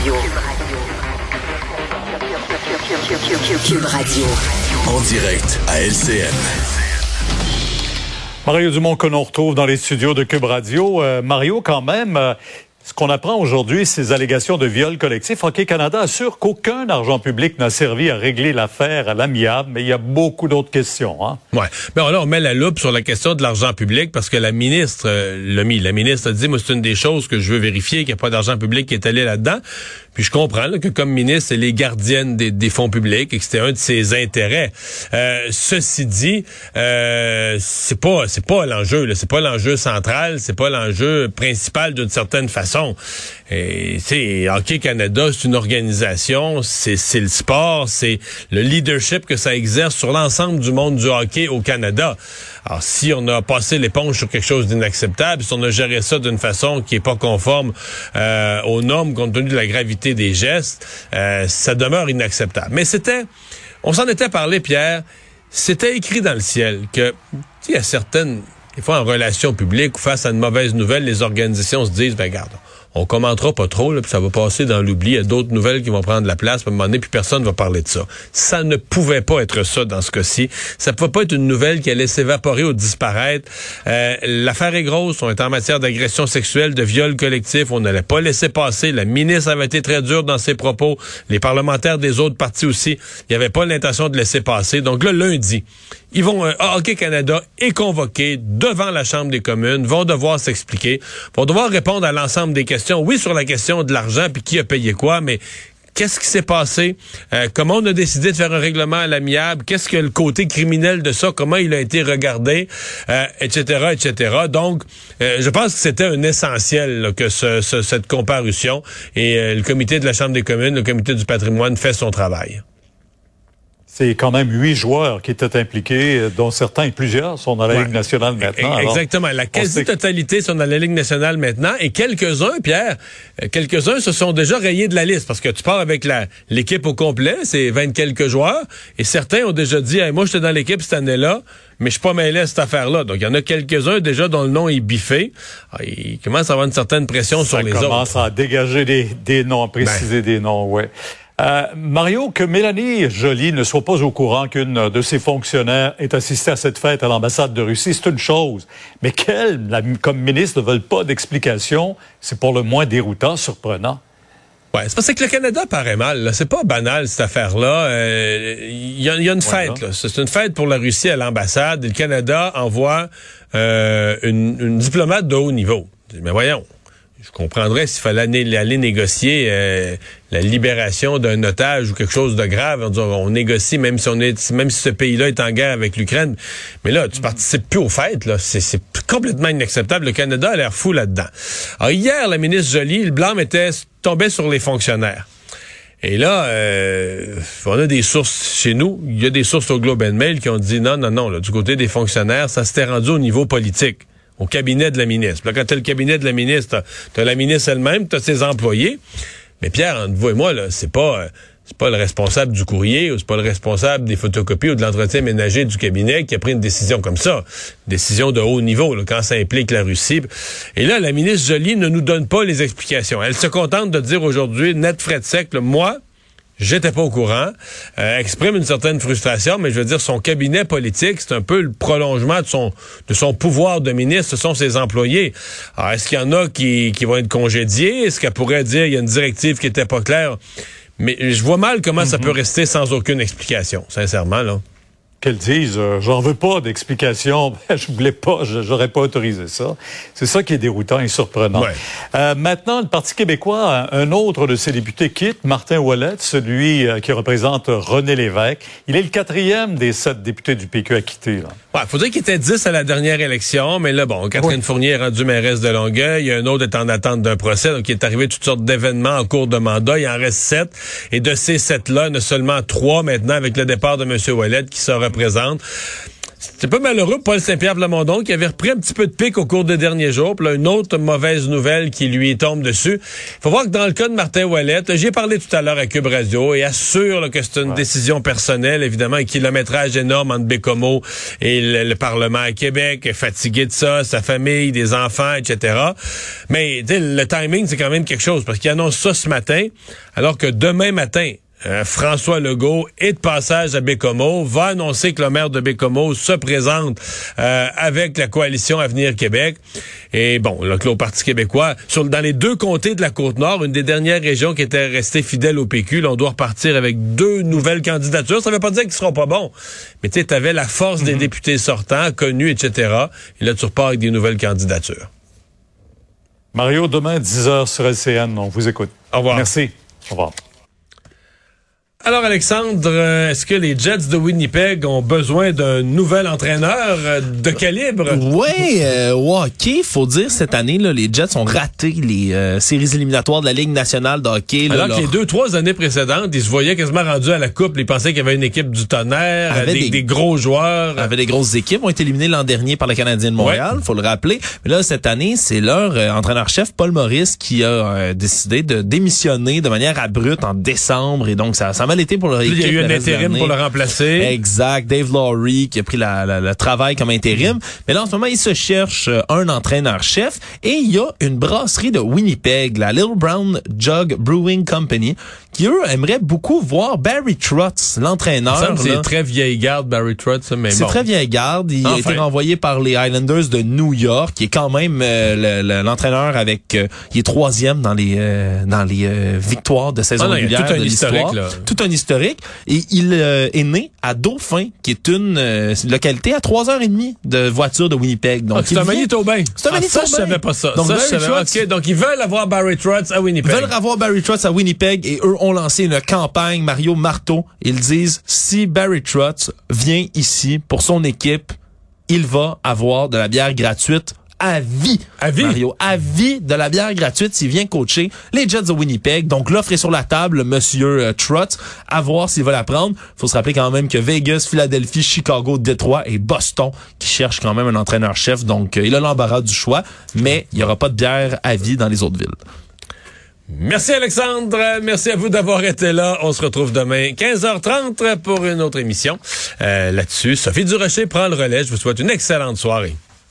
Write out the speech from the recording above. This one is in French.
Radio. Cube Radio. En direct à LCN. Mario Dumont que l'on retrouve dans les studios de Cube Radio. Euh, Mario, quand même, euh, ce qu'on apprend aujourd'hui, ces allégations de viol collectif. Hockey Canada assure qu'aucun argent public n'a servi à régler l'affaire à l'amiable, mais il y a beaucoup d'autres questions. Hein? Ouais. Mais là, on met la loupe sur la question de l'argent public parce que la ministre euh, l'a mis. La ministre a dit, moi, c'est une des choses que je veux vérifier, qu'il n'y a pas d'argent public qui est allé là-dedans. Puis je comprends là, que comme ministre, elle est gardienne des, des, fonds publics et que c'était un de ses intérêts. Euh, ceci dit, euh, c'est pas c'est pas l'enjeu. C'est pas l'enjeu central. C'est pas l'enjeu principal d'une certaine façon. Et c'est Hockey Canada, c'est une organisation. C'est c'est le sport. C'est le leadership que ça exerce sur l'ensemble du monde du hockey au Canada. Alors, si on a passé l'éponge sur quelque chose d'inacceptable, si on a géré ça d'une façon qui est pas conforme euh, aux normes compte tenu de la gravité des gestes, euh, ça demeure inacceptable. Mais c'était, on s'en était parlé, Pierre, c'était écrit dans le ciel que, il y a certaines, des fois en relation publique ou face à une mauvaise nouvelle, les organisations se disent, ben regarde, on commentera pas trop, là, puis ça va passer dans l'oubli. Il y a d'autres nouvelles qui vont prendre la place, à un moment donné, puis personne va parler de ça. Ça ne pouvait pas être ça dans ce cas-ci. Ça pouvait pas être une nouvelle qui allait s'évaporer ou disparaître. Euh, L'affaire est grosse. On est en matière d'agression sexuelle, de viol collectif. On n'allait pas laisser passer. La ministre avait été très dure dans ses propos. Les parlementaires des autres partis aussi. Il n'y avait pas l'intention de laisser passer. Donc là, lundi, ils vont, euh, Hockey Canada est convoqué devant la Chambre des communes, vont devoir s'expliquer, vont devoir répondre à l'ensemble des questions. Oui, sur la question de l'argent, puis qui a payé quoi, mais qu'est-ce qui s'est passé, euh, comment on a décidé de faire un règlement à l'amiable, qu'est-ce que le côté criminel de ça, comment il a été regardé, euh, etc., etc. Donc, euh, je pense que c'était un essentiel là, que ce, ce, cette comparution et euh, le comité de la Chambre des communes, le comité du patrimoine fait son travail. C'est quand même huit joueurs qui étaient impliqués, dont certains et plusieurs sont dans la ouais. Ligue nationale maintenant. Exactement. Alors, la quasi-totalité sont dans la Ligue nationale maintenant. Et quelques-uns, Pierre, quelques-uns se sont déjà rayés de la liste parce que tu pars avec l'équipe au complet, c'est vingt quelques joueurs. Et certains ont déjà dit, hey, moi, j'étais dans l'équipe cette année-là, mais je suis pas mêlé à cette affaire-là. Donc, il y en a quelques-uns déjà dont le nom est biffé. Alors, il commence à avoir une certaine pression Ça sur les autres. Ça commence à dégager des, des noms, à préciser ben. des noms, ouais. Euh, Mario, que Mélanie Joly ne soit pas au courant qu'une de ses fonctionnaires est assistée à cette fête à l'ambassade de Russie, c'est une chose. Mais qu'elle, comme ministre, ne veulent pas d'explication, c'est pour le moins déroutant, surprenant. Ouais, c'est parce que le Canada paraît mal. C'est pas banal cette affaire-là. Il euh, y, a, y, a une fête. C'est une fête pour la Russie à l'ambassade. Le Canada envoie euh, une, une diplomate de haut niveau. Mais voyons je comprendrais s'il fallait aller, aller négocier euh, la libération d'un otage ou quelque chose de grave. On, on négocie même si on est, même si ce pays-là est en guerre avec l'Ukraine. Mais là, tu participes plus aux fêtes. Là, c'est complètement inacceptable. Le Canada a l'air fou là-dedans. Alors hier, la ministre Joly, le blâme était tombé sur les fonctionnaires. Et là, euh, on a des sources chez nous. Il y a des sources au Globe and Mail qui ont dit non, non, non. Là, du côté des fonctionnaires, ça s'était rendu au niveau politique au cabinet de la ministre. Là, quand tu as le cabinet de la ministre, tu as la ministre elle-même, tu as ses employés. Mais Pierre, entre vous et moi, là, c'est pas c'est pas le responsable du courrier ou c'est pas le responsable des photocopies ou de l'entretien ménager du cabinet qui a pris une décision comme ça. Décision de haut niveau, là, quand ça implique la Russie. Et là, la ministre Jolie ne nous donne pas les explications. Elle se contente de dire aujourd'hui, net frais de sec, moi, J'étais pas au courant. Euh, exprime une certaine frustration, mais je veux dire, son cabinet politique, c'est un peu le prolongement de son de son pouvoir de ministre. Ce sont ses employés. Alors, est-ce qu'il y en a qui, qui vont être congédiés? Est-ce qu'elle pourrait dire il y a une directive qui était pas claire? Mais je vois mal comment mm -hmm. ça peut rester sans aucune explication, sincèrement, là. Qu'elle dise euh, j'en veux pas d'explication, ben, je voulais pas, j'aurais pas autorisé ça. C'est ça qui est déroutant et surprenant. Ouais. Euh, maintenant, le Parti québécois, un autre de ses députés quitte, Martin Ouellet, celui euh, qui représente René Lévesque. Il est le quatrième des sept députés du PQ à quitter. Là. Ouais, faut dire qu'il était 10 à la dernière élection, mais là, bon, Catherine Fournier est rendue mairesse de Longueuil, il y a un autre est en attente d'un procès, donc il est arrivé toutes sortes d'événements en cours de mandat, il en reste sept, et de ces sept-là, il y en a seulement trois maintenant avec le départ de M. Ouellet qui se représente. C'est pas malheureux pour Paul Saint-Pierre Plamondon qui avait repris un petit peu de pic au cours des derniers jours. Puis là, une autre mauvaise nouvelle qui lui tombe dessus. faut voir que dans le cas de Martin Ouellet, j'ai parlé tout à l'heure à Cube Radio et assure là, que c'est une décision personnelle, évidemment, un kilométrage énorme entre Bécomo et le, le Parlement à Québec, est fatigué de ça, sa famille, des enfants, etc. Mais le timing, c'est quand même quelque chose parce qu'il annonce ça ce matin, alors que demain matin, euh, François Legault est de passage à Bécomo, va annoncer que le maire de Bécomo se présente euh, avec la coalition Avenir Québec. Et bon, là, que le Parti québécois, sur, dans les deux comtés de la Côte-Nord, une des dernières régions qui était restée fidèle au PQ, là, on doit repartir avec deux nouvelles candidatures. Ça ne veut pas dire qu'ils seront pas bons, mais tu sais, t'avais la force des députés sortants, connus, etc. Et là, tu repars avec des nouvelles candidatures. Mario, demain, 10h sur LCN. On vous écoute. Au revoir. Merci. Au revoir. Alors Alexandre, euh, est-ce que les Jets de Winnipeg ont besoin d'un nouvel entraîneur euh, de calibre? Ouais, euh, hockey, faut dire cette année là, les Jets ont raté les euh, séries éliminatoires de la Ligue nationale de hockey. là, Alors leur- que les deux, trois années précédentes, ils se voyaient quasiment rendus à la coupe. Ils pensaient qu'il y avait une équipe du tonnerre, Avait des, des- des gros joueurs. avait des grosses équipes, ont été éliminés l'an dernier par le Canadien de Montréal, faut le rappeler. Mais là, cette année, c'est leur euh, entraîneur-chef, Paul Maurice, qui a décidé de démissionner de manière abrupte en décembre. Et donc, ça, ça pour leur équipe. il y a eu un intérim pour le remplacer. Exact. Dave Laurie qui a pris la- la- le travail comme intérim. Mais là, en ce moment, il se cherche euh, un entraîneur-chef. Et il y a une brasserie de Winnipeg, la Little Brown Jug Brewing Company, qui, eux, aimeraient beaucoup voir Barry Trotz, l'entraîneur. C'est très vieille garde, Barry Trotz, ça, mais C'est bon. très vieille garde. Il a été renvoyé par les Islanders de New York, qui est quand même euh, le- le- l'entraîneur avec. euh, il est troisième dans les euh, dans les euh, victoires de saison Ah non, régulière tout un de historique, l'histoire. Tout un historique. Et il euh, est né à Dauphin, qui est une localité à trois heures et demie de voiture de Winnipeg. Donc Ah, c'est un Manitobain. C'est un Ah, Ça, je Manitobain. savais pas ça. Donc, ça, je Barry savais. Trotz- OK, donc ils veulent avoir Barry Trotz à Winnipeg. veulent avoir Barry Trotz à Winnipeg et eux ont lancé une campagne Mario Marteau. Ils disent si Barry Trotz vient ici pour son équipe, il va avoir de la bière gratuite à vie. À vie? Mario, à vie de la bière gratuite s'il vient coacher les Jets de Winnipeg. Donc l'offre est sur la table, monsieur euh, Trotz, à voir s'il va la prendre. Faut se rappeler quand même que Vegas, Philadelphie, Chicago, Détroit et Boston qui cherchent quand même un entraîneur-chef. Donc euh, il a l'embarras du choix, mais il y aura pas de bière à vie dans les autres villes. Merci Alexandre. Merci à vous d'avoir été là. On se retrouve demain 15h30 pour une autre émission. Euh, Là-dessus, Sophie Durocher prend le relais. Je vous souhaite une excellente soirée.